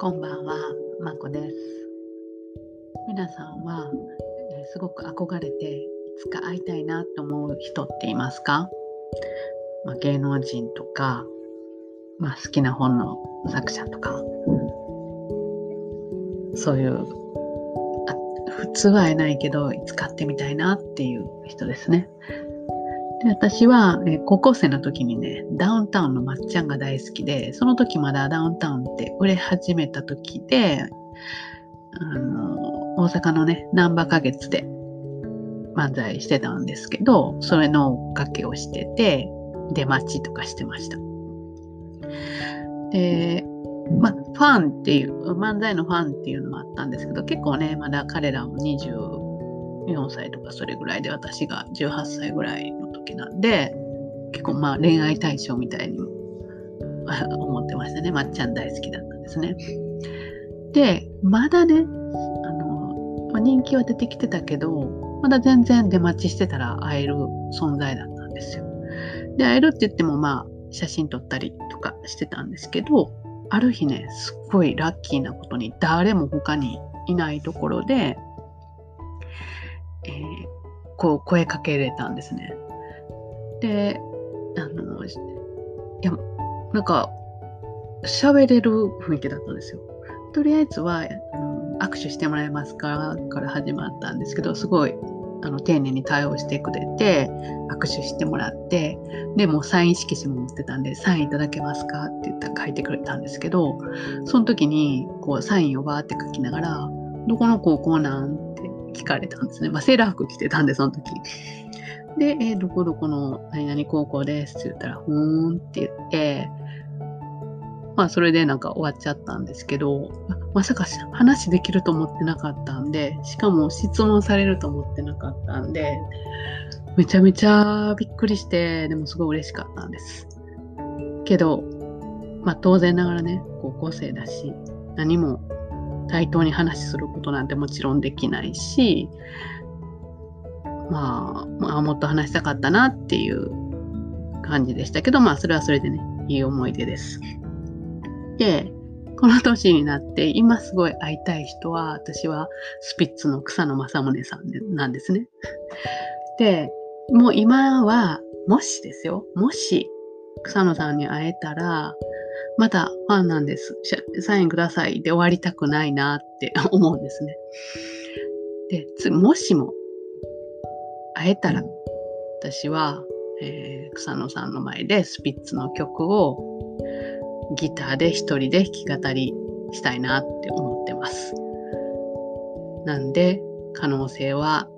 こんばんは、まこです。皆さんは、えすごく憧れていつか会いたいなと思う人っていますか、まあ、芸能人とか、まあ、好きな本の作者とか、そういうあ普通は会えないけどいつか会ってみたいなっていう人ですね。で私は、え高校生の時にね、ダウンタウンのまっちゃんが大好きで、その時まだダウンタウンって売れ始めた時で、あの、大阪のね、難波花月で漫才してたんですけど、それの追っかけをしてて、出待ちとかしてました。で、まあ、ファンっていう、漫才のファンっていうのもあったんですけど、結構ね、まだ彼らも24歳とかそれぐらいで、私が18歳ぐらいの時なんで、結構まあ恋愛対象みたいにも思ってましたね。まっちゃん大好きだったんですね。で、まだね、あの、まあ人気は出てきてたけど、まだ全然出待ちしてたら会える存在だったんですよ。で、会えるって言ってもまあ写真撮ったりとかしてたんですけど、ある日ね、すっごいラッキーなことに誰も他にいないところで、えーこう声かけれたんですね。で、あの、いや、なんか、喋れる雰囲気だったんですよ。とりあえずは、あの握手してもらえますか？から始まったんですけど、すごい、あの、丁寧に対応してくれて、握手してもらって、で、もサイン色紙も持ってたんで、サインいただけますか？って言ったら書いてくれたんですけど、その時に、こう、サインをバーって書きながら、どこの高校なん？って聞かれたんですね。まあ、セーラー服着てたんで、その時。で、えーどこどこの何々高校ですって言ったら、ふーんって言って、まあそれでなんか終わっちゃったんですけど、まさか話できると思ってなかったんで、しかも質問されると思ってなかったんで、めちゃめちゃびっくりして、でもすごい嬉しかったんです。けど、まあ当然ながらね、高校生だし、何も対等に話することなんてもちろんできないし、まあ、まあ、もっと話したかったなっていう感じでしたけど、まあ、それはそれでね、いい思い出です。で、この年になって、今すごい会いたい人は、私はスピッツの草野正宗さんなんですね。で、もう今は、もしですよ、もし草野さんに会えたら、またファンなんです。サインくださいで終わりたくないなって思うんですね。で、もしも会えたら、私は、えー草野さんの前でスピッツの曲をギターで一人で弾き語りしたいなって思ってます。なんで、可能性は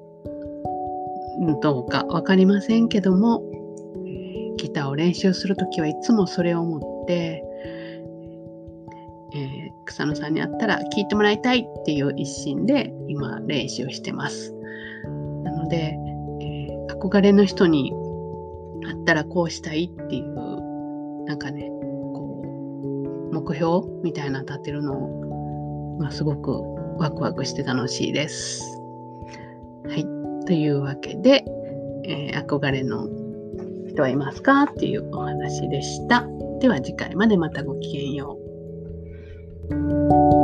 うんどうかわかりませんけども、えーギターを練習するときはいつもそれを思って、えー草野さんに会ったら聴いてもらいたいっていう一心で今練習してます。なので、えー憧れの人に会ったらこうしたいっていうなんかねこう目標みたいな立てるのまあ、すごくワクワクして楽しいです。はい。というわけで、えー憧れの人はいますかっていうお話でした。では次回までまたごきげんよう。